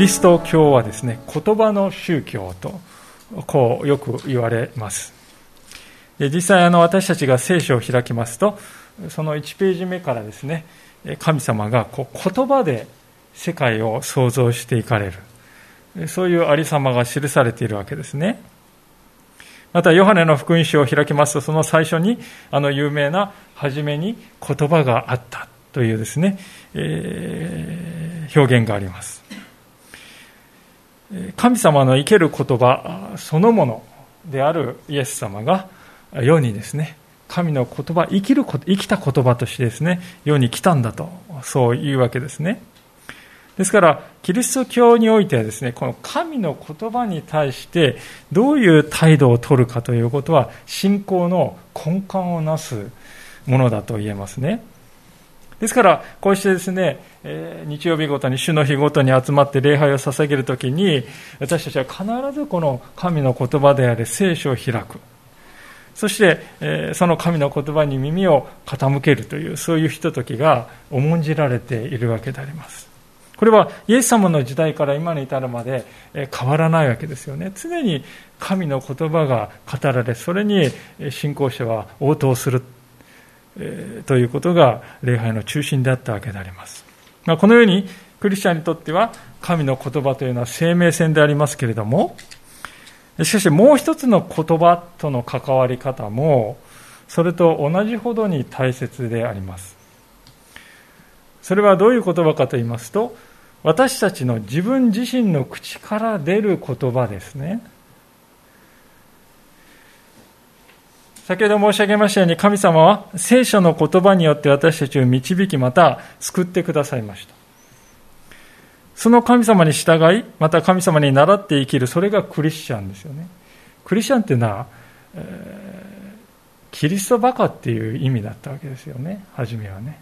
リスト教はですね、言葉の宗教と、こうよく言われます。で実際あの私たちが聖書を開きますと、その1ページ目からですね、神様がこう言葉で世界を創造していかれる。そういうありさまが記されているわけですね。また、ヨハネの福音書を開きますと、その最初に、あの有名な、初めに言葉があったというですね、えー、表現があります。神様の生ける言葉そのものであるイエス様が世にですね、神の言葉、生きる生きた言葉としてですね、世に来たんだと、そういうわけですね。ですから、キリスト教においてはですね、この神の言葉に対してどういう態度を取るかということは、信仰の根幹をなすものだと言えますね。ですから、こうしてですね、え日曜日ごとに、主の日ごとに集まって礼拝を捧げるときに、私たちは必ずこの神の言葉である聖書を開く。そして、えその神の言葉に耳を傾けるという、そういうひとときが重んじられているわけであります。これはイエス様の時代から今に至るまで変わらないわけですよね。常に神の言葉が語られ、それに信仰者は応答するえということが礼拝の中心であったわけであります。まあ、このようにクリスチャンにとっては神の言葉というのは生命線でありますけれども、しかしもう一つの言葉との関わり方も、それと同じほどに大切であります。それはどういう言葉かと言いますと、私たちの自分自身の口から出る言葉ですね。先ほど申し上げましたように神様は聖書の言葉によって私たちを導きまた救ってくださいました。その神様に従い、また神様に倣って生きる、それがクリスチャンですよね。クリスチャンっていうのは、えー、キリストバカっていう意味だったわけですよね、初めはね。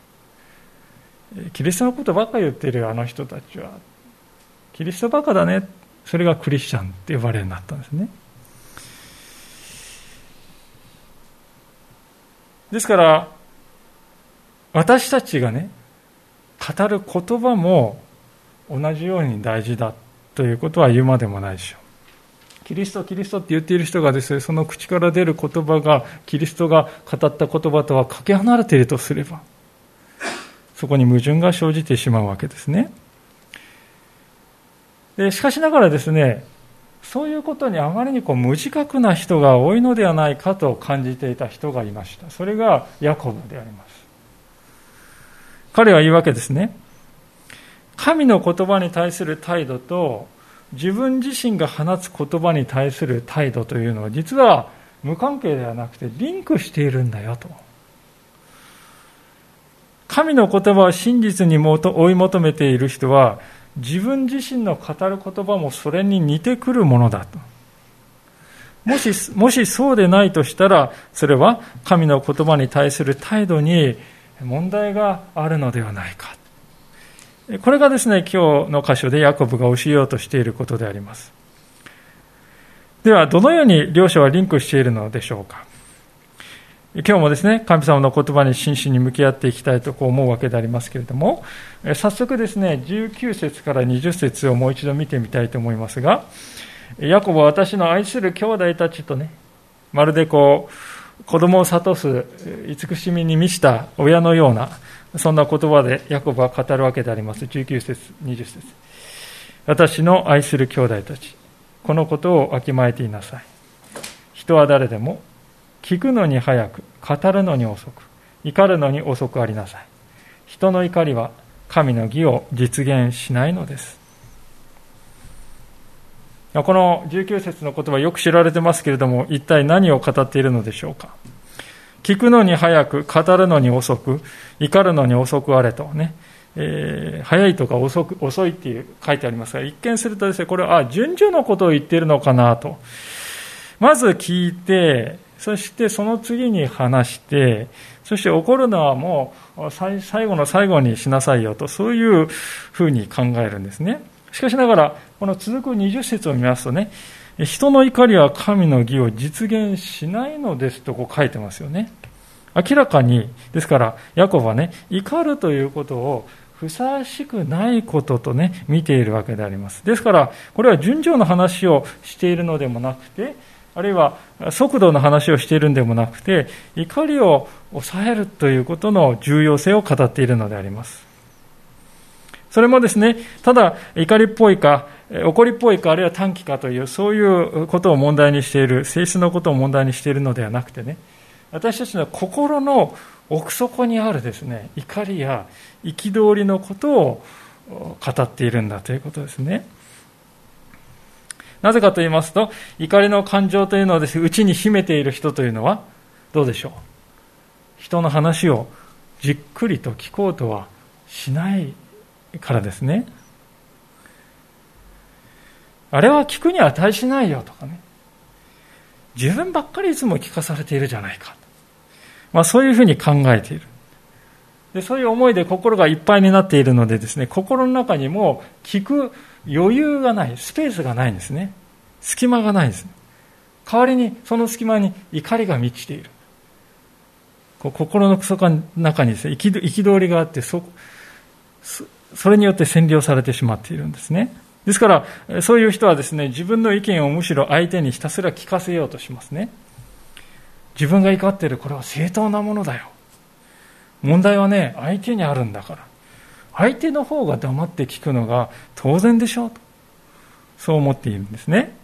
キリストのことばか言ってるあの人たちは、キリストバカだね、それがクリスチャンって呼ばれるようになったんですね。ですから、私たちがね、語る言葉も同じように大事だということは言うまでもないでしょう。キリスト、キリストって言っている人がですね、その口から出る言葉が、キリストが語った言葉とはかけ離れているとすれば、そこに矛盾が生じてしまうわけですね。でしかしながらですね、そういうことにあまりにこう無自覚な人が多いのではないかと感じていた人がいました。それがヤコブであります。彼は言うわけですね。神の言葉に対する態度と自分自身が放つ言葉に対する態度というのは実は無関係ではなくてリンクしているんだよと。神の言葉を真実に追い求めている人は自分自身の語る言葉もそれに似てくるものだと。もし、もしそうでないとしたら、それは神の言葉に対する態度に問題があるのではないか。これがですね、今日の箇所でヤコブが教えようとしていることであります。では、どのように両者はリンクしているのでしょうか。今日もですね、神様の言葉に真摯に向き合っていきたいとこう思うわけでありますけれども、早速ですね、19節から20節をもう一度見てみたいと思いますが、ヤコブは私の愛する兄弟たちとね、まるでこう、子供を諭す慈しみに満ちた親のような、そんな言葉でヤコブは語るわけであります。19節、20節私の愛する兄弟たち、このことをわきまえていなさい。人は誰でも聞くのに早く、語るのに遅く、怒るのに遅くありなさい。人の怒りは神の義を実現しないのです。この19節の言葉よく知られてますけれども、一体何を語っているのでしょうか。聞くのに早く、語るのに遅く、怒るのに遅くあれとね、えー、早いとか遅く遅いっていう書いてありますが、一見するとですね、これは、あ、順序のことを言っているのかなと。まず聞いて、そしてその次に話して、そして怒るのはもう最後の最後にしなさいよと、そういうふうに考えるんですね。しかしながら、この続く20節を見ますとね、人の怒りは神の義を実現しないのですとこう書いてますよね。明らかに、ですから、ヤコブはね、怒るということをふさわしくないこととね、見ているわけであります。ですから、これは順序の話をしているのでもなくて、あるいは速度の話をしているんでもなくて、怒りを抑えるということの重要性を語っているのであります。それもですね、ただ怒りっぽいか、怒りっぽいか、あるいは短期かという、そういうことを問題にしている、性質のことを問題にしているのではなくてね、私たちの心の奥底にあるですね、怒りや憤りのことを語っているんだということですね。なぜかと言いますと、怒りの感情というのをです、ね、内に秘めている人というのは、どうでしょう？人の話をじっくりと聞こうとはしないからですね。あれは聞くに値しないよとかね。自分ばっかりいつも聞かされているじゃないか。まあそういうふうに考えている。でそういう思いで心がいっぱいになっているのでですね、心の中にも聞く余裕がない、スペースがないんですね。隙間がないです。代わりにその隙間に怒りが満ちている。心の底の中にですね、憤りがあってそ、それによって占領されてしまっているんですね。ですから、そういう人はですね、自分の意見をむしろ相手にひたすら聞かせようとしますね。自分が怒っている、これは正当なものだよ。問題はね、相手にあるんだから。相手の方が黙って聞くのが当然でしょうと。そう思っているんですね。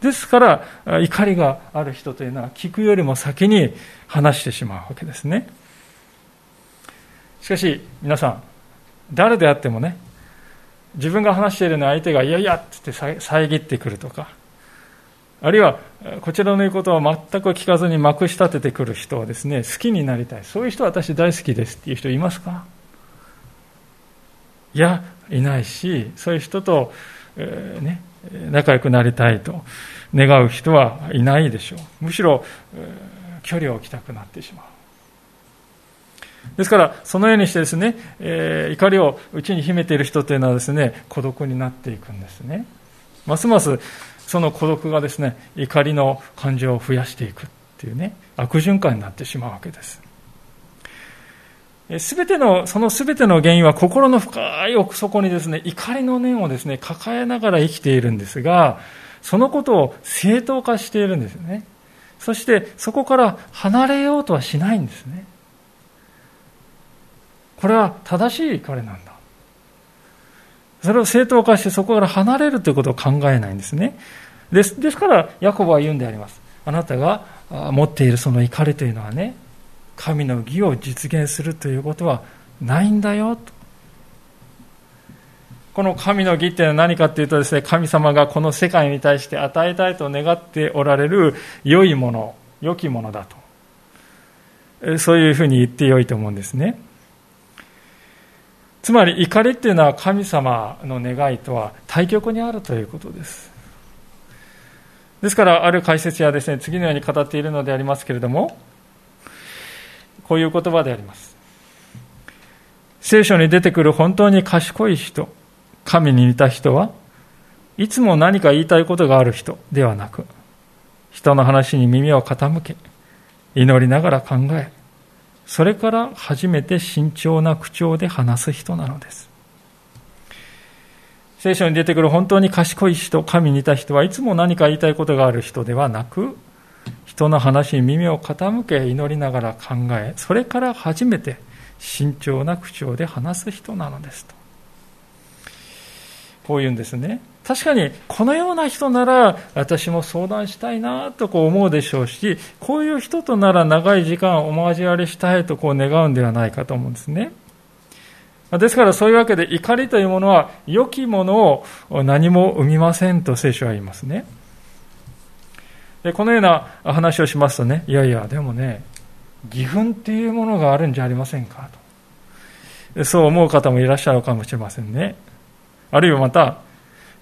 ですから、怒りがある人というのは聞くよりも先に話してしまうわけですね。しかし、皆さん、誰であってもね、自分が話しているのに相手が、いやいやって言って遮ってくるとか、あるいは、こちらの言うことは全く聞かずにまくし立ててくる人はですね、好きになりたい。そういう人は私大好きですっていう人いますか？いや、いないし、そういう人と、えー、ね、仲良くなりたいと願う人はいないでしょう。むしろ、えー、距離を置きたくなってしまう。ですから、そのようにしてですね、えー、怒りを内に秘めている人というのはですね、孤独になっていくんですね。ますますその孤独がですね、怒りの感情を増やしていくっていうね、悪循環になってしまうわけです。すべての、そのすべての原因は心の深い奥底にですね、怒りの念をですね、抱えながら生きているんですが、そのことを正当化しているんですよね。そしてそこから離れようとはしないんですね。これは正しい怒りなんだ。それを正当化してそこから離れるということを考えないんですね。ですですから、ヤコブは言うんであります。あなたが持っているその怒りというのはね、神の義を実現するということはないんだよと。この神の義っていうのは何かっていうとですね、神様がこの世界に対して与えたいと願っておられる良いもの、良きものだと。そういうふうに言ってよいと思うんですね。つまり怒りっていうのは神様の願いとは対極にあるということです。ですから、ある解説やですね、次のように語っているのでありますけれども、こういう言葉であります。聖書に出てくる本当に賢い人、神に似た人はいつも何か言いたいことがある人ではなく、人の話に耳を傾け、祈りながら考え、それから初めて慎重な口調で話す人なのです。聖書に出てくる本当に賢い人、神に似た人はいつも何か言いたいことがある人ではなく、人の話に耳を傾け祈りながら考えそれから初めて慎重な口調で話す人なのですと。こう言うんですね。確かにこのような人なら私も相談したいなとこう思うでしょうしこういう人となら長い時間お交わりしたいとこう願うんではないかと思うんですね。ですからそういうわけで怒りというものは良きものを何も生みませんと聖書は言いますね。でこのような話をしますとね、いやいや、でもね、義憤っていうものがあるんじゃありませんかと。そう思う方もいらっしゃるかもしれませんね。あるいはまた、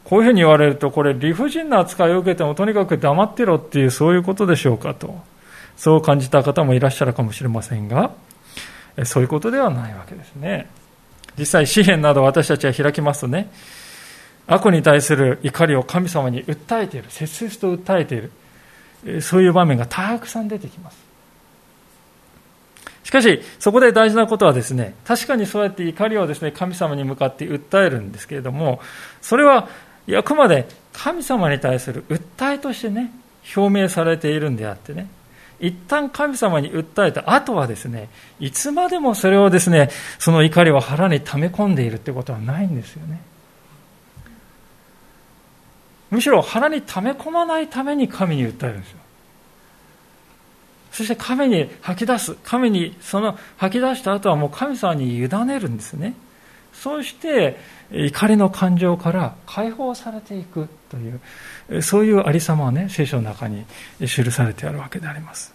こういうふうに言われると、これ理不尽な扱いを受けてもとにかく黙ってろっていうそういうことでしょうかと。そう感じた方もいらっしゃるかもしれませんが、そういうことではないわけですね。実際、詩篇など私たちは開きますとね、悪に対する怒りを神様に訴えている、切々と訴えている、そういう場面がたくさん出てきます。しかし、そこで大事なことはですね、確かにそうやって怒りをですね、神様に向かって訴えるんですけれども、それはあくまで神様に対する訴えとしてね、表明されているんであってね、一旦神様に訴えた後はですね、いつまでもそれをですね、その怒りを腹に溜め込んでいるってことはないんですよね。むしろ腹に溜め込まないために神に訴えるんですよ。そして神に吐き出す。神にその吐き出した後はもう神様に委ねるんですね。そうして怒りの感情から解放されていくというそういうありさまはね聖書の中に記されてあるわけであります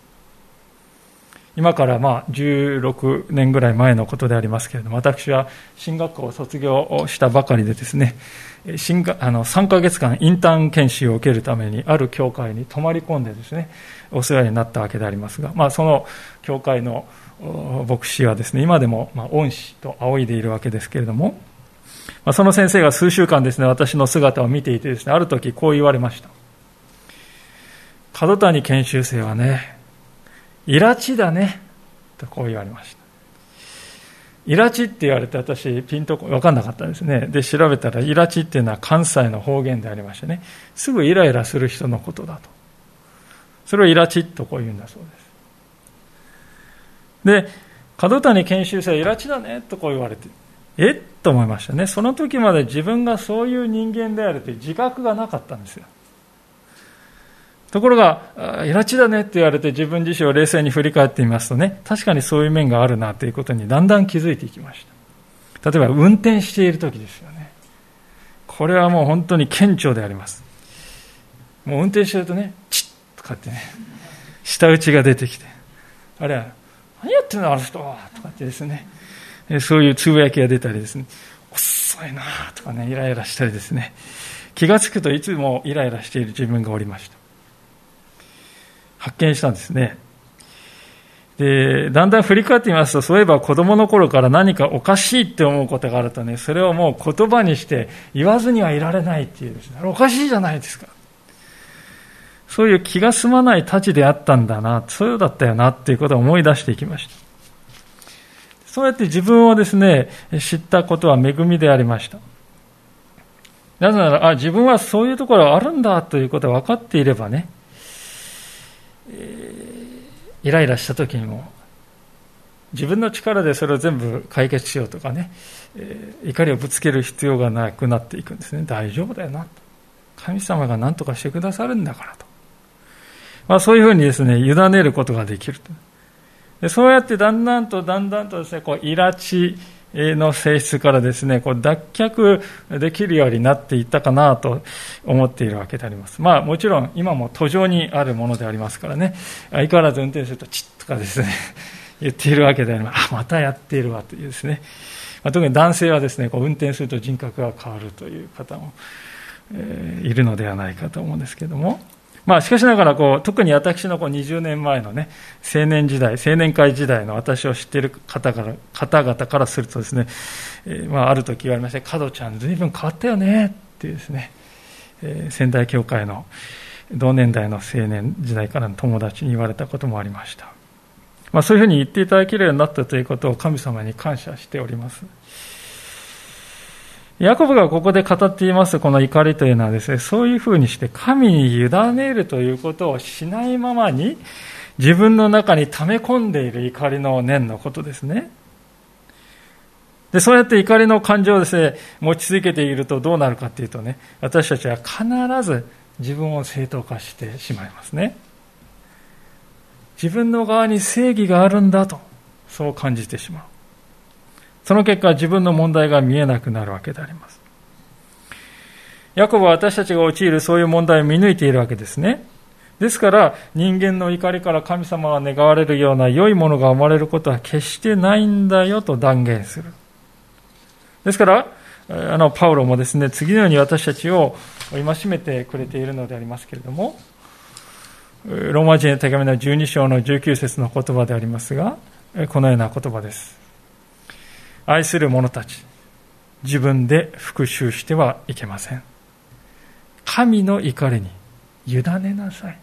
今からまあ16年ぐらい前のことでありますけれども私は進学校を卒業したばかりでですね新あの3ヶ月間インターン研修を受けるためにある教会に泊まり込んでですねお世話になったわけでありますが、まあ、その教会の牧師はですね、今でも、ま恩師と仰いでいるわけですけれども、まあ、その先生が数週間ですね、私の姿を見ていてですね、ある時こう言われました。角谷研修生はね、イラチだね、とこう言われました。イラチって言われて私ピンとこ分かんなかったんですね。で、調べたらイラチっていうのは関西の方言でありましてね、すぐイライラする人のことだと。それをイラチとこう言うんだそうです。で、角谷研修生、イラチだねとこう言われて、えっ？と思いましたね。その時まで自分がそういう人間であるという自覚がなかったんですよ。ところが、イラチだねって言われて自分自身を冷静に振り返ってみますとね、確かにそういう面があるなということにだんだん気づいていきました。例えば運転している時ですよね。これはもう本当に顕著であります。もう運転してるとね、チッとかってね、舌打ちが出てきて、あれは何やってんのあの人はとかってですね、そういうつぶやきが出たりですね、遅いなとかね、イライラしたりですね、気がつくといつもイライラしている自分がおりました。発見したんですね。で、だんだん振り返ってみますと、そういえば子供の頃から何かおかしいって思うことがあるとね、それをもう言葉にして言わずにはいられないっていうですね、おかしいじゃないですか。そういう気が済まない太刀であったんだな、そうだったよなっていうことを思い出していきました。そうやって自分をですね、知ったことは恵みでありました。なぜなら、あ、自分はそういうところあるんだということが分かっていればね、イライラした時にも、自分の力でそれを全部解決しようとかね、えー、怒りをぶつける必要がなくなっていくんですね。大丈夫だよなと。神様が何とかしてくださるんだからと。まあ、そういうふうにですね、委ねることができるとでそうやってだんだんとだんだんとですね、こう、イラチの性質からですね、こう脱却できるようになっていったかなと思っているわけであります。まあもちろん今も途上にあるものでありますからね、相変わらず運転するとチッとかですね、言っているわけであります。あ、またやっているわというですね。まあ、特に男性はですね、こう運転すると人格が変わるという方も、えー、いるのではないかと思うんですけども、まあ、しかしながらこう、特に私のこう20年前のね、青年時代、青年会時代の私を知っている方から方々からするとですね、えー、まあ、ある時言われまして、角ちゃん、ずいぶん変わったよねっていうですね、えー、仙台教会の同年代の青年時代からの友達に言われたこともありました。まあ、そういうふうに言っていただけるようになったということを神様に感謝しております。ヤコブがここで語っていますこの怒りというのはですね、そういうふうにして神に委ねるということをしないままに、自分の中に溜め込んでいる怒りの念のことですね。で、そうやって怒りの感情をですね、持ち続けているとどうなるかというとね、私たちは必ず自分を正当化してしまいますね。自分の側に正義があるんだと、そう感じてしまう。その結果、自分の問題が見えなくなるわけであります。ヤコブは私たちが陥るそういう問題を見抜いているわけですね。ですから、人間の怒りから神様が願われるような良いものが生まれることは決してないんだよと断言する。ですから、あの、パウロもですね、次のように私たちを戒めてくれているのでありますけれども、ローマ人の手紙の12章の19節の言葉でありますが、このような言葉です。愛する者たち、自分で復讐してはいけません。神の怒りに委ねなさい。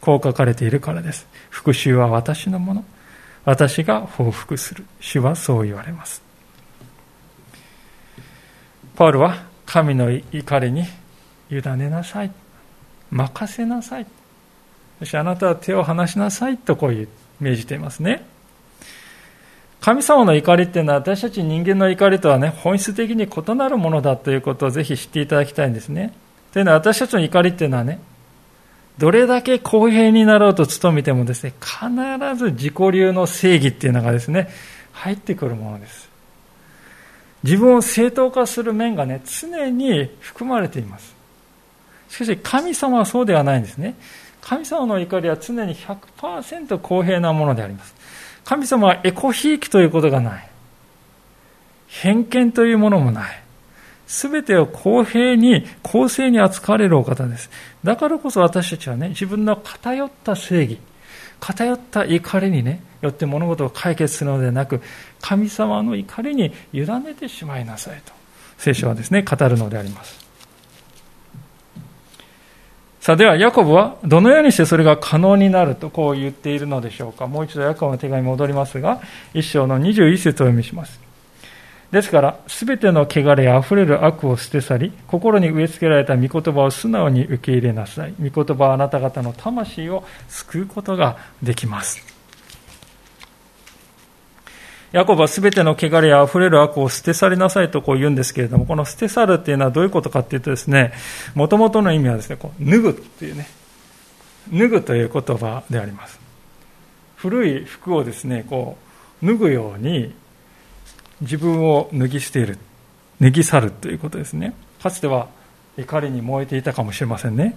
こう書かれているからです。復讐は私のもの。私が報復する。主はそう言われます。パウルは神の怒りに委ねなさい。任せなさい。そしてあなたは手を離しなさいとこういう命じていますね。神様の怒りっていうのは私たち人間の怒りとはね、本質的に異なるものだということをぜひ知っていただきたいんですね。というのは私たちの怒りっていうのはね、どれだけ公平になろうと努めてもですね、必ず自己流の正義っていうのがですね、入ってくるものです。自分を正当化する面がね、常に含まれています。しかし、神様はそうではないんですね。神様の怒りは常に100%公平なものであります。神様はエコひいきということがない。偏見というものもない。すべてを公平に、公正に扱われるお方です。だからこそ私たちはね、自分の偏った正義、偏った怒りにね、よって物事を解決するのではなく、神様の怒りに委ねてしまいなさいと、聖書はですね、語るのであります。さあ、では、ヤコブはどのようにしてそれが可能になるとこう言っているのでしょうか？もう一度ヤコブの手紙に戻りますが、一章の21節を読みします。ですから、すべての汚れあふれる悪を捨て去り、心に植え付けられた御言葉を素直に受け入れなさい。御言葉はあなた方の魂を救うことができます。ヤコブはすべての汚れや溢れる悪を捨て去りなさいとこう言うんですけれども、この捨て去るっていうのはどういうことかっていうとですね、もともとの意味はですね、こう脱ぐっていうね、脱ぐという言葉であります。古い服をですね、こう、脱ぐように自分を脱ぎ捨てる、脱ぎ去るということですね。かつては怒りに燃えていたかもしれませんね。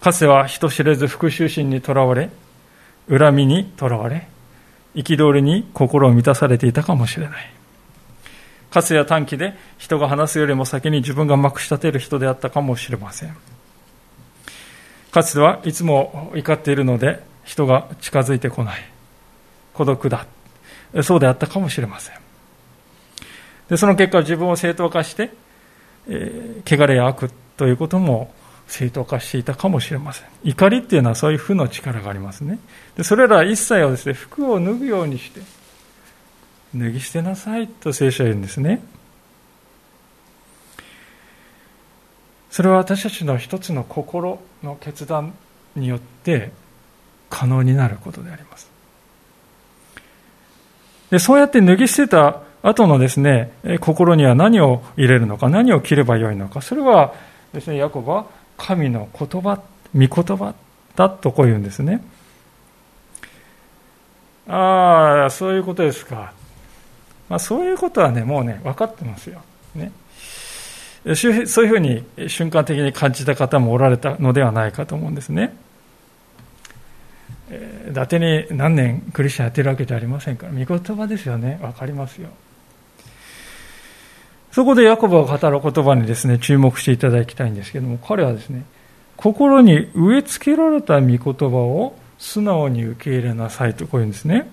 かつては人知れず復讐心にとらわれ、恨みにとらわれ、憤りに心を満たされていたかもしれない。かつては短期で人が話すよりも先に自分がまくし立てる人であったかもしれません。かつてはいつも怒っているので人が近づいてこない。孤独だ。そうであったかもしれません。でその結果、自分を正当化して、えー、汚れや悪ということも正当化していたかもしれません。怒りっていうのはそういう負の力がありますね。でそれら一切をですね、服を脱ぐようにして、脱ぎ捨てなさいと聖書は言うんですね。それは私たちの一つの心の決断によって可能になることであります。でそうやって脱ぎ捨てた後のですね、心には何を入れるのか、何を切ればよいのか、それはですね、ヤコブは神の言葉、御言葉だとこう言うんですね。ああ、そういうことですか。まあ、そういうことはね、もうね、分かってますよ。ね。そういうふうに瞬間的に感じた方もおられたのではないかと思うんですね。え伊達に何年クリスチャンやってるわけじゃありませんから、御言葉ですよね。わかりますよ。そこでヤコブが語る言葉にですね、注目していただきたいんですけども、彼はですね、心に植え付けられた御言葉を素直に受け入れなさいとこういうんですね。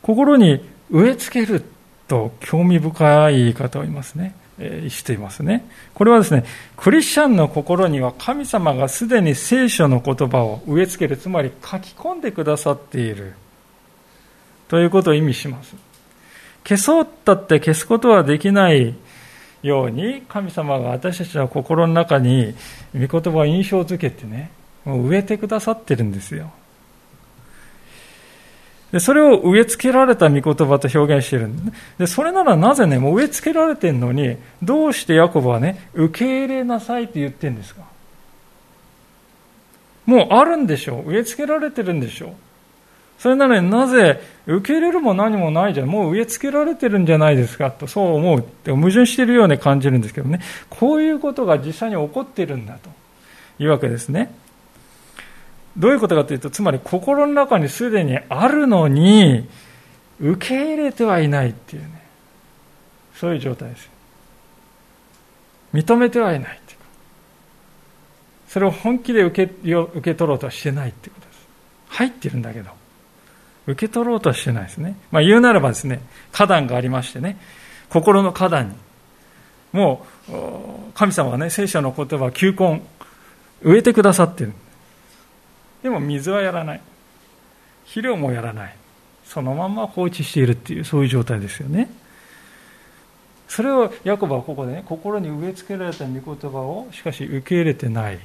心に植え付けると興味深い言い方を言いますね。えしていますね。これはですね、クリスチャンの心には神様がすでに聖書の言葉を植え付ける、つまり書き込んでくださっている。ということを意味します。消そうったって消すことはできないように、神様が私たちの心の中に御言葉を印象づけてね、もう植えてくださってるんですよ。で、それを植え付けられた御言葉と表現してる、で、それならなぜね、もう植え付けられてるのに、どうしてヤコブはね、受け入れなさいって言ってるんですか？もうあるんでしょう。植え付けられてるんでしょう。それなのになぜ受け入れるも何もないじゃん。もう植え付けられてるんじゃないですかと、そう思うって矛盾しているように感じるんですけどね。こういうことが実際に起こっているんだというわけですね。どういうことかというと、つまり心の中にすでにあるのに、受け入れてはいないっていうね。そういう状態です認めてはいないっていうそれを本気で受け受け取ろうとはしてないっていうことです入ってるんだけど受け取ろうとはしてないですね、まあ、言うならばですね花壇がありましてね心の花壇に。もう神様がね聖書の言葉球根植えてくださってる。でも水はやらない。肥料もやらない。そのまま放置しているっていうそういう状態ですよね。それをヤコブはここでね心に植え付けられた御言葉をしかし受け入れてない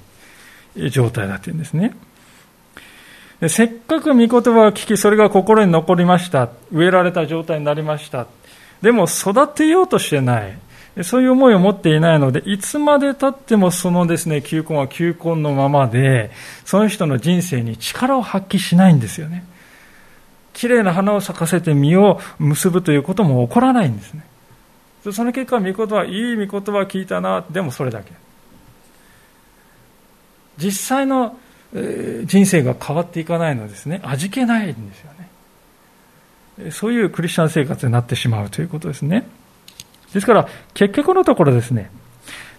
状態だっていうんですね。でせっかく御言葉を聞きそれが心に残りました植えられた状態になりましたでも育てようとしてないそういう思いを持っていないので、いつまで経ってもそのですね、球根は球根のままで、その人の人生に力を発揮しないんですよね。綺麗な花を咲かせて実を結ぶということも起こらないんですね。その結果、御言葉、いい御言葉聞いたな、でもそれだけ。実際の人生が変わっていかないのですね、味気ないんですよね。そういうクリスチャン生活になってしまうということですね。ですから、結局のところですね、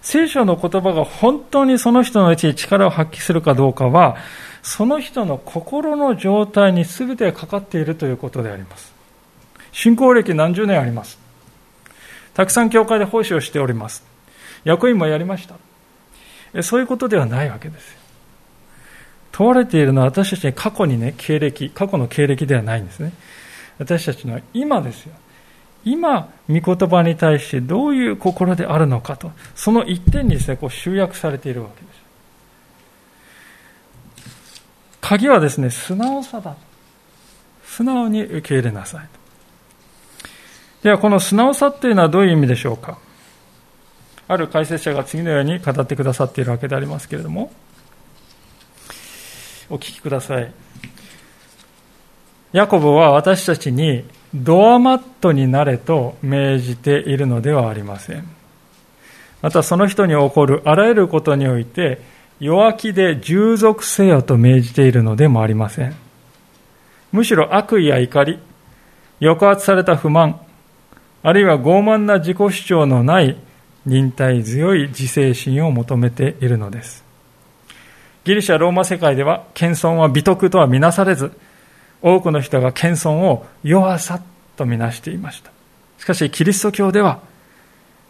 聖書の言葉が本当にその人のうちに力を発揮するかどうかは、その人の心の状態に全てかかっているということであります。信仰歴何十年あります。たくさん教会で奉仕をしております。役員もやりました。そういうことではないわけです。問われているのは私たちに過去にね、経歴、過去の経歴ではないんですね。私たちの今ですよ。今、御言葉に対してどういう心であるのかと、その一点にですね、こう集約されているわけです。鍵はですね、素直さだ。素直に受け入れなさい。では、この素直さっていうのはどういう意味でしょうか。ある解説者が次のように語ってくださっているわけでありますけれども、お聞きください。ヤコブは私たちにドアマットになれと命じているのではありません。またその人に起こるあらゆることにおいて弱気で従属せよと命じているのでもありません。むしろ悪意や怒り、抑圧された不満、あるいは傲慢な自己主張のない忍耐強い自制心を求めているのです。ギリシャ・ローマ世界では謙遜は美徳とはみなされず、多くの人が謙遜を弱さとみなしていました。しかし、キリスト教では、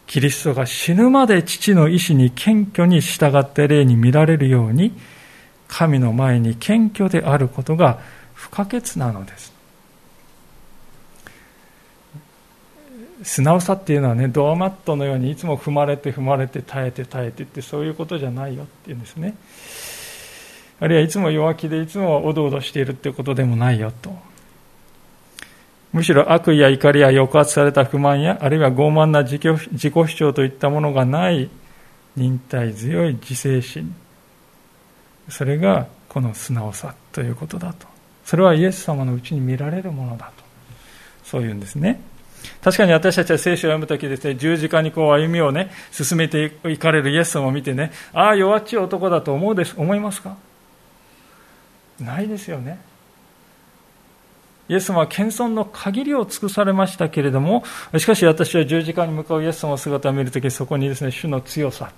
キリストが死ぬまで父の意志に謙虚に従った例に見られるように、神の前に謙虚であることが不可欠なのです。素直さっていうのはね、ドアマットのようにいつも踏まれて踏まれて耐えて耐えてってそういうことじゃないよっていうんですね。あるいはいつも弱気でいつもおどおどしているってことでもないよと。むしろ悪意や怒りや抑圧された不満や、あるいは傲慢な自己主張といったものがない忍耐強い自制心。それがこの素直さということだと。それはイエス様のうちに見られるものだと。そういうんですね。確かに私たちは聖書を読むときですね、十字架にこう歩みをね、進めていかれるイエス様を見てね、ああ、弱っちい男だと思うです、思いますか？ないですよね。イエス様は謙遜の限りを尽くされましたけれども、しかし私は十字架に向かうイエス様の姿を見るとき、そこにですね、主の強さ、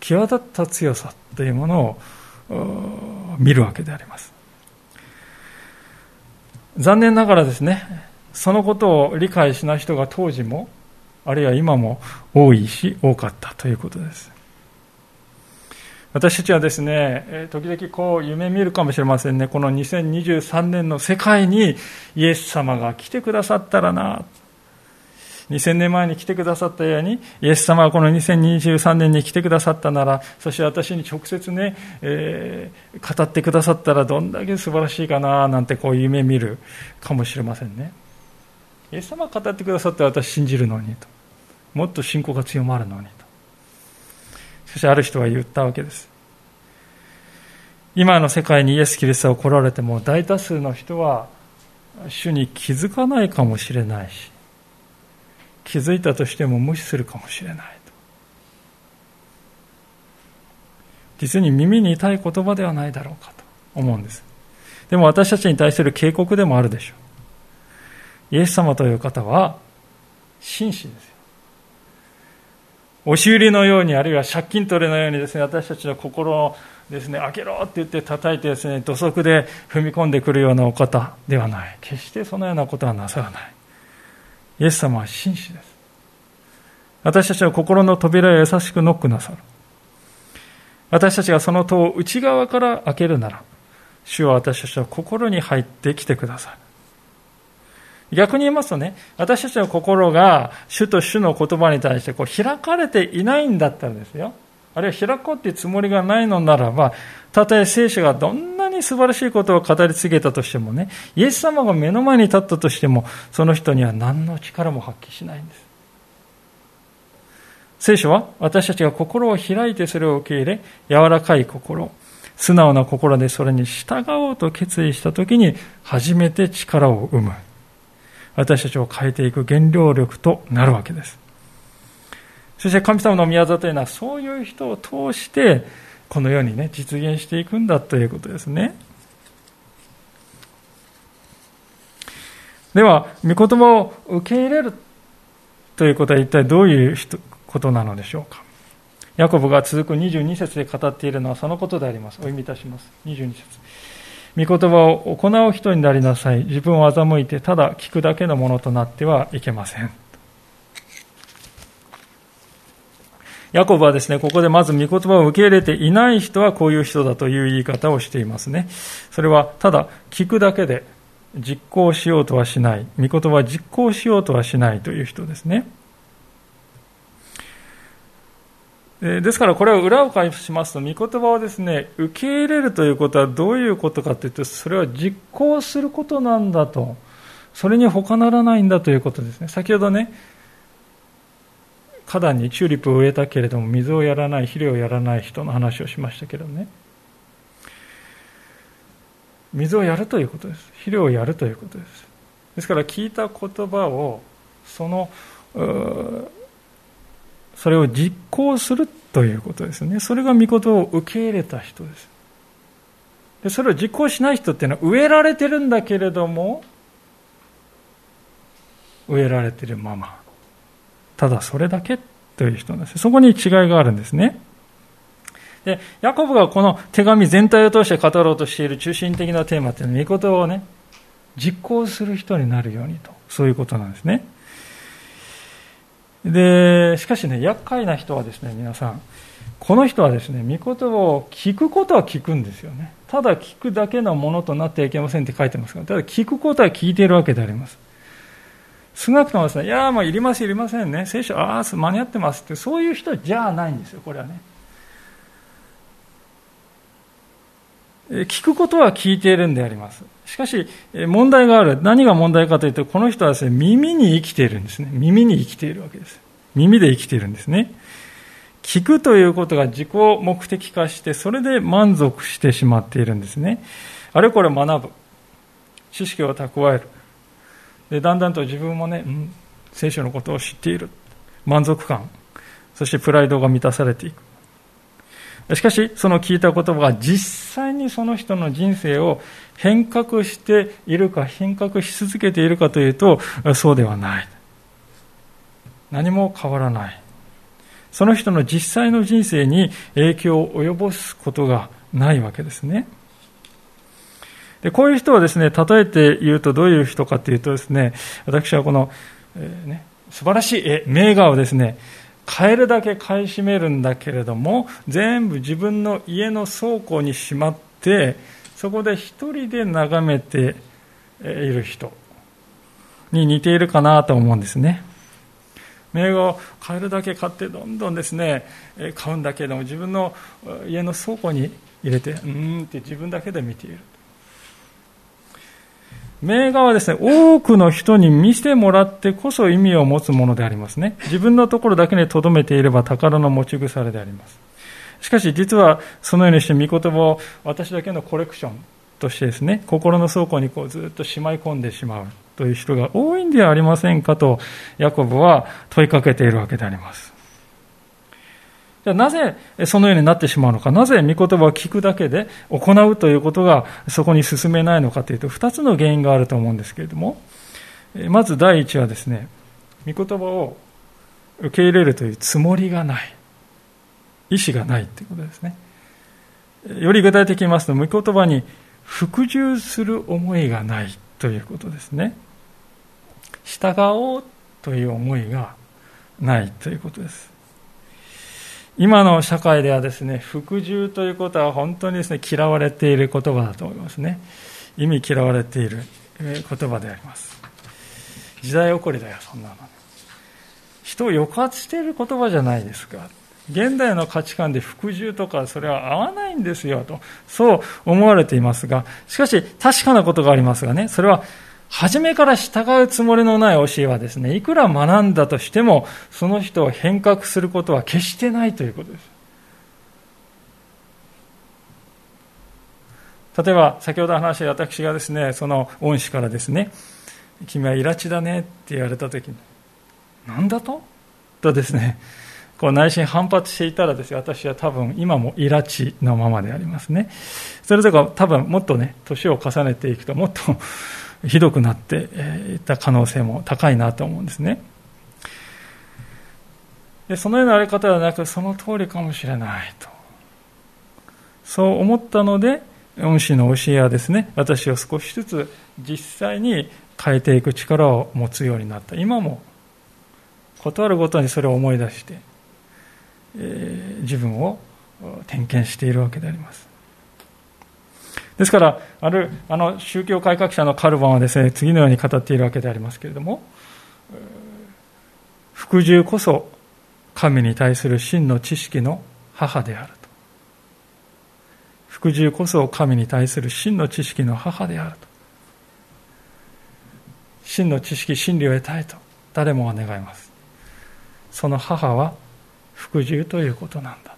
際立った強さというものを見るわけであります。残念ながらですね、そのことを理解しない人が当時も、あるいは今も多いし、多かったということです。私たちはですね、時々こう夢見るかもしれませんね。この2023年の世界にイエス様が来てくださったらな。2000年前に来てくださったように、イエス様がこの2023年に来てくださったなら、そして私に直接ね、えー、語ってくださったらどんだけ素晴らしいかな、なんてこう夢見るかもしれませんね。イエス様が語ってくださって私信じるのにと。もっと信仰が強まるのに。そしかしある人は言ったわけです。今の世界にイエス・キリストが来られても大多数の人は主に気づかないかもしれないし気づいたとしても無視するかもしれないと実に耳に痛い言葉ではないだろうかと思うんですでも私たちに対する警告でもあるでしょうイエス様という方は紳士です。押し売りのように、あるいは借金取りのようにですね、私たちの心をですね、開けろって言って叩いてですね、土足で踏み込んでくるようなお方ではない。決してそのようなことはなさらない。イエス様は紳士です。私たちの心の扉を優しくノックなさる。私たちがその戸を内側から開けるなら、主は私たちの心に入ってきてください。逆に言いますとね、私たちの心が主と主の言葉に対してこう開かれていないんだったらですよ。あるいは開こうっていうつもりがないのならば、たとえ聖書がどんなに素晴らしいことを語り継げたとしてもね、イエス様が目の前に立ったとしても、その人には何の力も発揮しないんです。聖書は私たちが心を開いてそれを受け入れ、柔らかい心、素直な心でそれに従おうと決意したときに初めて力を生む。私たちを変えていく原動力となるわけです。そして神様の宮座というのはそういう人を通してこのようにね、実現していくんだということですね。では、御言葉を受け入れるということは一体どういうことなのでしょうか。ヤコブが続く22節で語っているのはそのことであります。お読みいたします。22節御言葉を行う人になりなさい。自分を欺いてただ聞くだけのものとなってはいけません。ヤコブはですね、ここでまず御言葉を受け入れていない人はこういう人だという言い方をしていますね。それはただ聞くだけで実行しようとはしない。御言葉は実行しようとはしないという人ですね。ですからこれを裏を返しますと、御言葉をですね、受け入れるということはどういうことかというと、それは実行することなんだと。それに他ならないんだということですね。先ほどね、花壇にチューリップを植えたけれども、水をやらない、肥料をやらない人の話をしましたけどね。水をやるということです。肥料をやるということです。ですから聞いた言葉を、その、それを実行するということですね。それが御事を受け入れた人です。でそれを実行しない人っていうのは植えられてるんだけれども、植えられてるまま。ただそれだけという人なんです。そこに違いがあるんですね。で、ヤコブがこの手紙全体を通して語ろうとしている中心的なテーマっていうのは、御事をね、実行する人になるようにと、そういうことなんですね。で、しかしね、厄介な人はですね、皆さん、この人はですね、御言葉を聞くことは聞くんですよね。ただ聞くだけのものとなってはいけませんって書いてますが、ただ聞くことは聞いているわけであります。少なくともですね、いや、もういります、いりませんね。聖書、ああ、間に合ってますって、そういう人じゃないんですよ、これはね。聞くことは聞いているんであります。しかし、問題がある。何が問題かというと、この人はですね、耳に生きているんですね。耳に生きているわけです。耳で生きているんですね。聞くということが自己目的化して、それで満足してしまっているんですね。あれこれ学ぶ。知識を蓄える。で、だんだんと自分もね、うん、聖書のことを知っている。満足感。そしてプライドが満たされていく。しかし、その聞いた言葉が実際にその人の人生を変革しているか、変革し続けているかというと、そうではない。何も変わらない。その人の実際の人生に影響を及ぼすことがないわけですね。でこういう人はですね、例えて言うとどういう人かというとですね、私はこの、えー、ね、素晴らしい名画をですね、買えるだけ買い占めるんだけれども全部自分の家の倉庫にしまってそこで一人で眺めている人に似ているかなと思うんですね。名画を買えるだけ買ってどんどんですね買うんだけれども自分の家の倉庫に入れてうんって自分だけで見ている。名画はですね、多くの人に見せてもらってこそ意味を持つものでありますね。自分のところだけに留めていれば宝の持ち腐れであります。しかし実はそのようにして御言葉を私だけのコレクションとしてですね、心の倉庫にこうずっとしまい込んでしまうという人が多いんではありませんかと、ヤコブは問いかけているわけであります。じゃあなぜそのようになってしまうのか、なぜ御言葉を聞くだけで行うということがそこに進めないのかというと、2つの原因があると思うんですけれども、まず第一はですね、御言葉を受け入れるというつもりがない。意思がないということですね。より具体的に言いますと御言葉に服従する思いがないということですね。従おうという思いがないということです。今の社会ではですね服従ということは本当にですね嫌われている言葉だと思いますね。意味嫌われている言葉であります。時代起こりだよそんなの人を抑圧している言葉じゃないですか。現代の価値観で服従とかそれは合わないんですよとそう思われていますがしかし確かなことがありますがねそれは初めから従うつもりのない教えはですねいくら学んだとしてもその人を変革することは決してないということです。例えば先ほど話した私がですねその恩師からですね君はイラチだねって言われた時に何だと？とですねこう内心反発していたらですよ私は多分今もイラチのままでありますねそれとか多分もっとね年を重ねていくともっとひどくなっていった可能性も高いなと思うんですね。でそのようなやり方ではなくその通りかもしれないと。そう思ったので恩師の教えはですね私を少しずつ実際に変えていく力を持つようになった。今も断るごとにそれを思い出して、えー、自分を点検しているわけであります。ですからあるあの宗教改革者のカルバンはですね次のように語っているわけでありますけれども服従こそ神に対する真の知識の母であると。服従こそ神に対する真の知識の母であると。真の知識真理を得たいと誰もが願います。その母は服従ということなんだ。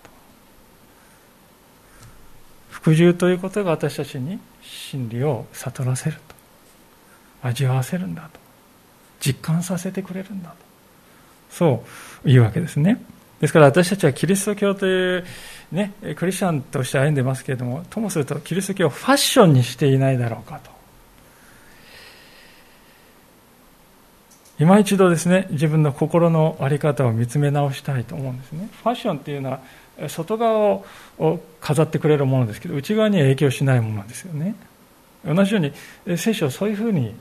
服従ということが私たちに真理を悟らせると。味わわせるんだと。実感させてくれるんだと。そういうわけですね。ですから私たちはキリスト教という、ね、クリスチャンとして歩んでますけれどもともするとキリスト教をファッションにしていないだろうかと。今一度ですね自分の心の在り方を見つめ直したいと思うんですね。ファッションっていうのは外側をを飾ってくれるものですけど内側には影響しないものですよね。同じように聖書をそういうふうに、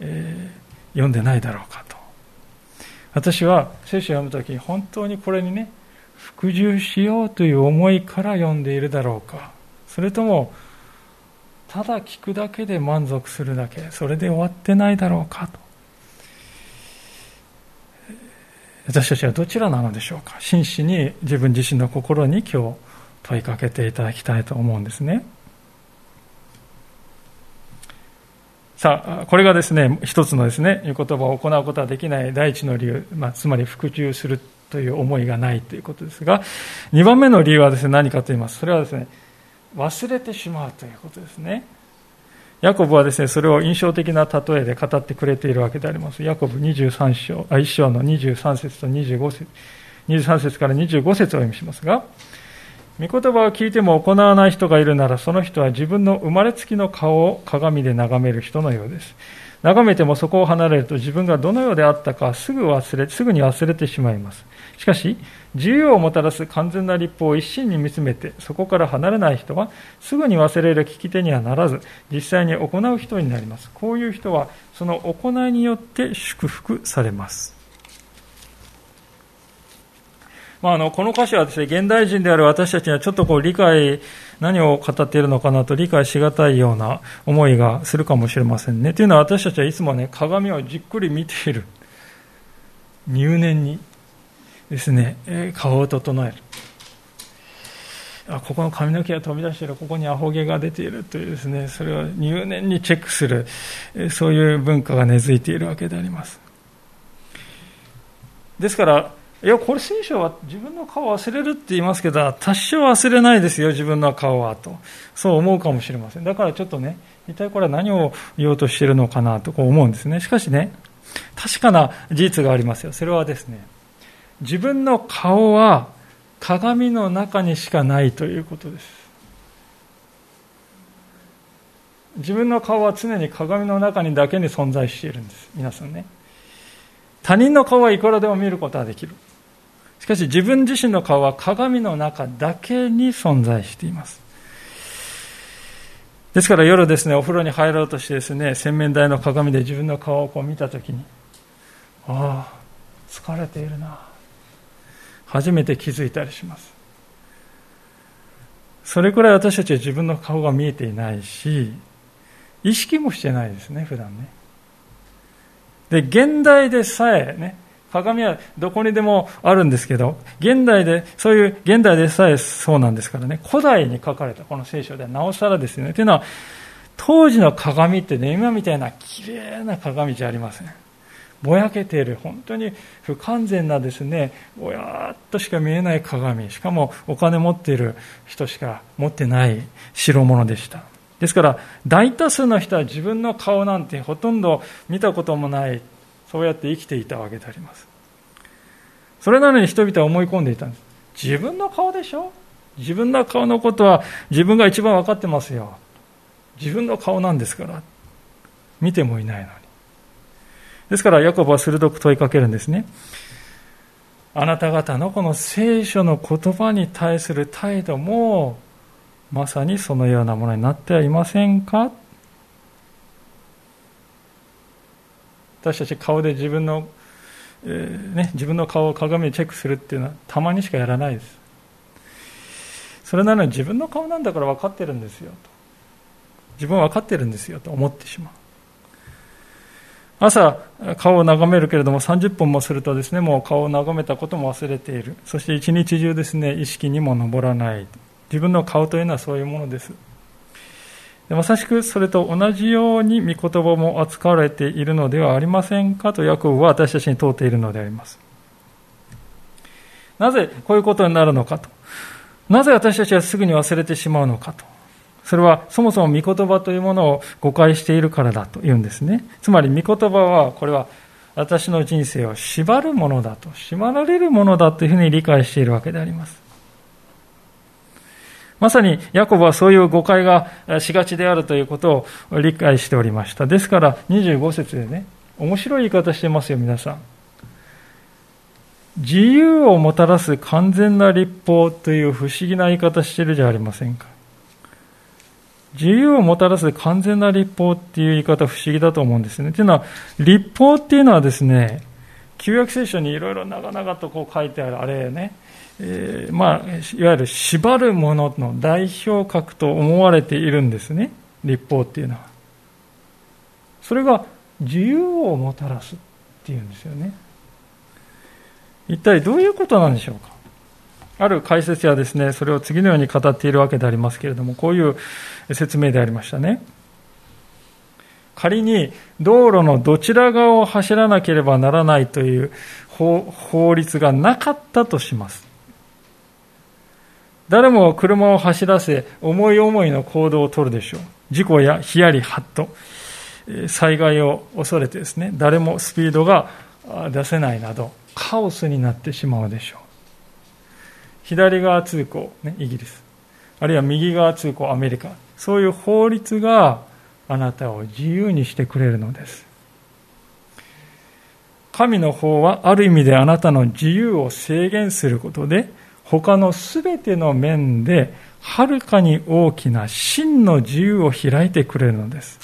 えー、読んでないだろうかと。私は聖書を読む時本当にこれにね服従しようという思いから読んでいるだろうか。それともただ聞くだけで満足するだけそれで終わってないだろうかと。私たちはどちらなのでしょうか。真摯に自分自身の心に今日問いかけていただきたいと思うんですね。さあこれがですね一つのですね言葉を行うことはできない第一の理由、まあ、つまり服従するという思いがないということですが2番目の理由はですね何かと言います。それはですね忘れてしまうということですね。ヤコブはですね、それを印象的な例えで語ってくれているわけであります。ヤコブ23章、あ1章の23節と25節、23節から25節をお読みしますが、御言葉を聞いても行わない人がいるなら、その人は自分の生まれつきの顔を鏡で眺める人のようです。眺めてもそこを離れると自分がどのようであったかすぐ忘れ、すぐに忘れてしまいます。しかし、自由をもたらす完全な立法を一心に見つめて、そこから離れない人は、すぐに忘れる聞き手にはならず、実際に行う人になります。こういう人は、その行いによって祝福されます。まあ、あのこの歌詞はですね現代人である私たちにはちょっとこう理解何を語っているのかなと理解しがたいような思いがするかもしれませんね。というのは私たちはいつもね鏡をじっくり見ている入念にですね、顔を整える。あここの髪の毛が飛び出している、ここにアホ毛が出ているというですね、それを入念にチェックする、そういう文化が根付いているわけであります。ですから、いや、これ聖書は自分の顔を忘れるって言いますけど、多少忘れないですよ、自分の顔は、と。そう思うかもしれません。だからちょっとね、一体これは何を言おうとしているのかなとこう思うんですね。しかしね、確かな事実がありますよ。それはですね、自分の顔は鏡の中にしかないということです。自分の顔は常に鏡の中にだけに存在しているんです。皆さんね。他人の顔はいくらでも見ることはできる。しかし自分自身の顔は鏡の中だけに存在しています。ですから夜ですね、お風呂に入ろうとしてですね、洗面台の鏡で自分の顔をこう見たときに、ああ、疲れているな。初めて気づいたりします。それくらい私たちは自分の顔が見えていないし、意識もしてないですね、普段ね。で、現代でさえね、鏡はどこにでもあるんですけど、現代で、そういう現代でさえそうなんですからね、古代に書かれたこの聖書ではなおさらですよね。というのは、当時の鏡ってね、今みたいな綺麗な鏡じゃありません。ぼやけている、本当に不完全なですね、ぼやっとしか見えない鏡、しかもお金持っている人しか持ってない代物でした。ですから、大多数の人は自分の顔なんてほとんど見たこともない、そうやって生きていたわけであります。それなのに人々は思い込んでいたんです。自分の顔でしょ？自分の顔のことは自分が一番分かってますよ。自分の顔なんですから。見てもいないのに。ですから、ヤコブは鋭く問いかけるんですね。あなた方のこの聖書の言葉に対する態度も、まさにそのようなものになってはいませんか？私たち顔で自分の、えー、ね、自分の顔を鏡でチェックするっていうのはたまにしかやらないです。それなのに自分の顔なんだから分かってるんですよと。自分は分かってるんですよと思ってしまう。朝、顔を眺めるけれども30分もするとですね、もう顔を眺めたことも忘れている。そして一日中ですね、意識にも上らない。自分の顔というのはそういうものです。まさしくそれと同じように御言葉も扱われているのではありませんかとヤコブは私たちに問うているのであります。なぜこういうことになるのかと。なぜ私たちはすぐに忘れてしまうのかと。それはそもそも御言葉というものを誤解しているからだというんですね。つまり御言葉はこれは私の人生を縛るものだと、縛られるものだというふうに理解しているわけであります。まさにヤコブはそういう誤解がしがちであるということを理解しておりました。ですから25節でね、面白い言い方してますよ、皆さん。自由をもたらす完全な立法という不思議な言い方してるじゃありませんか。自由をもたらす完全な立法っていう言い方不思議だと思うんですね。というのは、立法っていうのはですね、旧約聖書にいろいろ長々とこう書いてあるあれね、えー、まあ、いわゆる縛るものの代表格と思われているんですね、立法っていうのは。それが自由をもたらすっていうんですよね。一体どういうことなんでしょうか。ある解説はですね、それを次のように語っているわけでありますけれども、こういう説明でありましたね。仮に道路のどちら側を走らなければならないという法律がなかったとします。誰も車を走らせ、思い思いの行動をとるでしょう。事故やヒヤリハット、災害を恐れてですね、誰もスピードが出せないなど、カオスになってしまうでしょう。左側通行、ね、イギリス。あるいは右側通行、アメリカ。そういう法律があなたを自由にしてくれるのです。神の方はある意味であなたの自由を制限することで、他のすべての面ではるかに大きな真の自由を開いてくれるのです。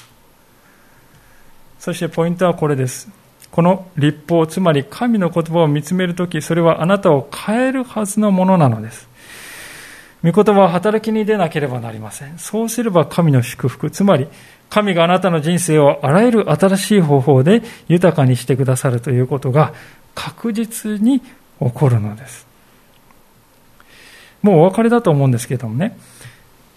そしてポイントはこれです。この立法、つまり神の言葉を見つめるとき、それはあなたを変えるはずのものなのです。御言葉は働きに出なければなりません。そうすれば神の祝福、つまり神があなたの人生をあらゆる新しい方法で豊かにしてくださるということが確実に起こるのです。もうお別れだと思うんですけどもね、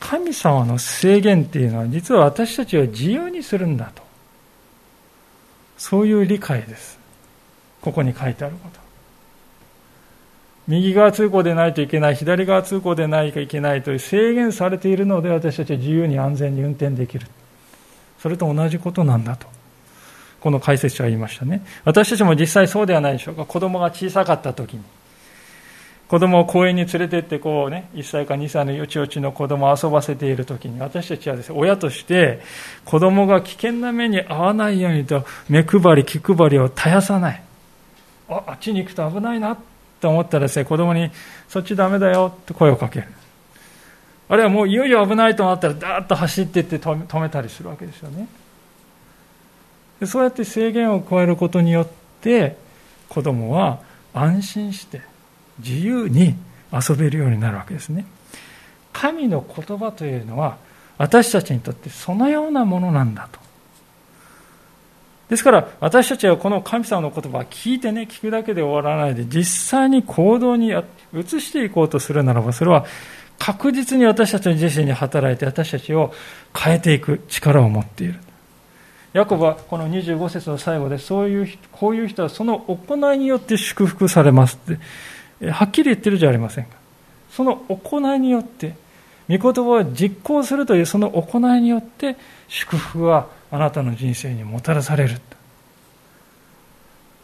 神様の制限っていうのは実は私たちを自由にするんだと。そういう理解です。ここに書いてあること。右側通行でないといけない、左側通行でないといけないという制限されているので私たちは自由に安全に運転できる。それと同じことなんだと。この解説者は言いましたね。私たちも実際そうではないでしょうか。子供が小さかった時に。子供を公園に連れてってこうね、1歳か2歳のよちよちの子供を遊ばせているときに、私たちはですね、親として子供が危険な目に遭わないようにと目配り、気配りを絶やさない。ああっちに行くと危ないなと思ったらですね子供にそっちダメだよって声をかけるあるいはもういよいよ危ないと思ったらダーッと走っていって止めたりするわけですよねそうやって制限を加えることによって子供は安心して自由に遊べるようになるわけですね。神の言葉というのは私たちにとってそのようなものなんだと。ですから私たちはこの神様の言葉を聞いてね聞くだけで終わらないで実際に行動に移していこうとするならばそれは確実に私たちの自身に働いて私たちを変えていく力を持っている。ヤコブはこの25節の最後でそういうこういう人はその行いによって祝福されますってはっきり言ってるじゃありませんか。その行いによって御言葉を実行するというその行いによって祝福はあなたの人生にもたらされる。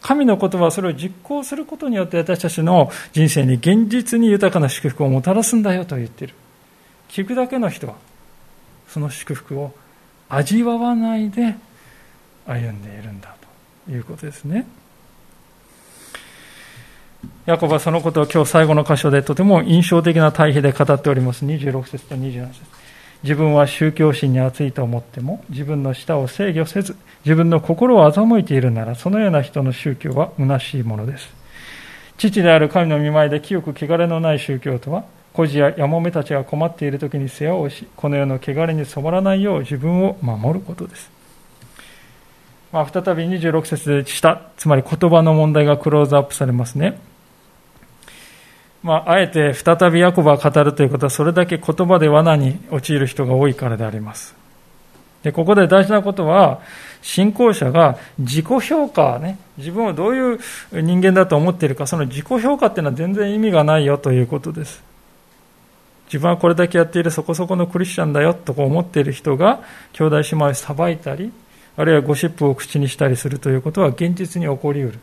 神の言葉はそれを実行することによって私たちの人生に現実に豊かな祝福をもたらすんだよと言っている。聞くだけの人はその祝福を味わわないで歩んでいるんだということですね。ヤコブはそのことを今日最後の箇所でとても印象的な対比で語っております。26節と27節自分は宗教心に熱いと思っても自分の舌を制御せず自分の心を欺いているならそのような人の宗教は虚しいものです。父である神の見舞いで清く汚れのない宗教とは孤児ややもめたちが困っている時に世話をしこの世の汚れに染まらないよう自分を守ることです。まあ、再び26節でした、つまり言葉の問題がクローズアップされますね。まあ、あえて再びヤコブが語るということは、それだけ言葉で罠に陥る人が多いからであります。で、ここで大事なことは、信仰者が自己評価ね、自分をどういう人間だと思っているか、その自己評価っていうのは全然意味がないよということです。自分はこれだけやっているそこそこのクリスチャンだよとこう思っている人が、兄弟姉妹を裁いたり、あるいはゴシップを口にしたりするということは現実に起こりうる。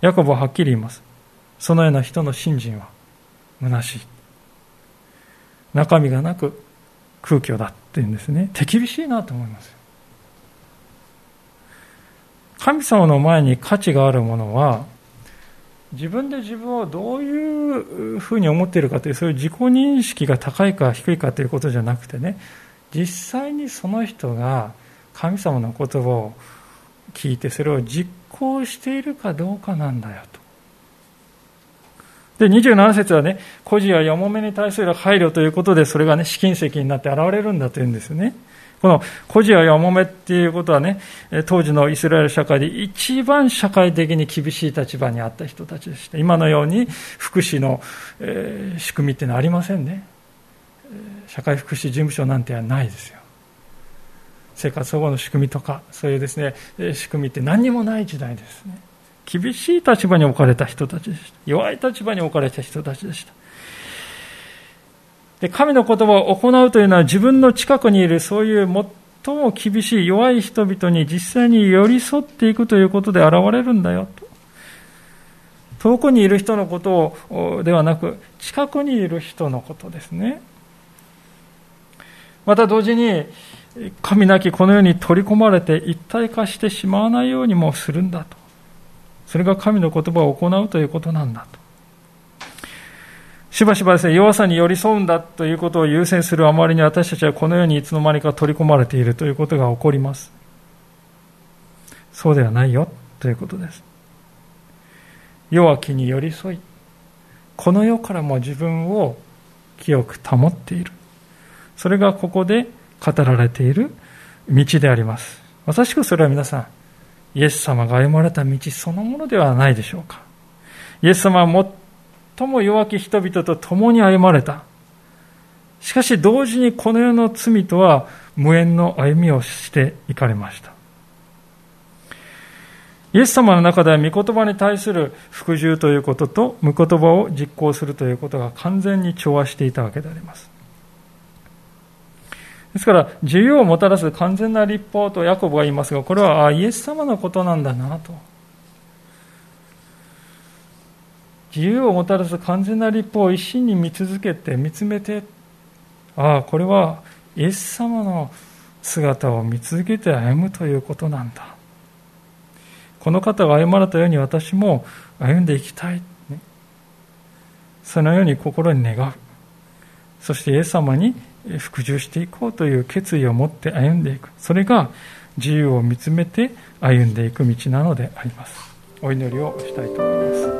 ヤコブははっきり言います。そのような人の信心は虚しい。中身がなく空虚だっていうんですね。手厳しいなと思います。神様の前に価値があるものは、自分で自分をどういうふうに思っているかという、そういう自己認識が高いか低いかということじゃなくてね、実際にその人が神様の言葉を聞いてそれを実行しているかどうかなんだよと。で、27節はね、孤児ややもめに対する配慮ということで、それがね、試金石になって現れるんだというんですよね。この孤児ややもめっていうことはね、当時のイスラエル社会で一番社会的に厳しい立場にあった人たちでした。今のように福祉の、えー、仕組みっていうのはありませんね。社会福祉事務所なんてはないですよ。生活保護の仕組みとか、そういうですね、仕組みって何にもない時代ですね。厳しい立場に置かれた人たちでした。弱い立場に置かれた人たちでした。で神の言葉を行うというのは自分の近くにいるそういう最も厳しい弱い人々に実際に寄り添っていくということで現れるんだよと。遠くにいる人のことをではなく近くにいる人のことですね。また同時に神なきこの世に取り込まれて一体化してしまわないようにもするんだと。それが神の言葉を行うということなんだと。しばしばですね、弱さに寄り添うんだということを優先するあまりに私たちはこのようにいつの間にか取り込まれているということが起こります。そうではないよということです。弱きに寄り添い、この世からも自分を清く保っている。それがここで語られている道であります。まさしくそれは皆さん、イエス様が歩まれた道そのものではないでしょうか。イエス様は最も弱き人々と共に歩まれた。しかし同時にこの世の罪とは無縁の歩みをしていかれました。イエス様の中では御言葉に対する服従ということと、御言葉を実行するということが完全に調和していたわけであります。ですから、自由をもたらす完全な立法とヤコブが言いますが、これはあイエス様のことなんだなと。自由をもたらす完全な立法を一心に見続けて、見つめて、ああ、これはイエス様の姿を見続けて歩むということなんだ。この方が歩まれたように私も歩んでいきたい、そのように心に願うそしてイエス様に服従していこうという決意を持って歩んでいく。それが自由を見つめて歩んでいく道なのであります。お祈りをしたいと思います。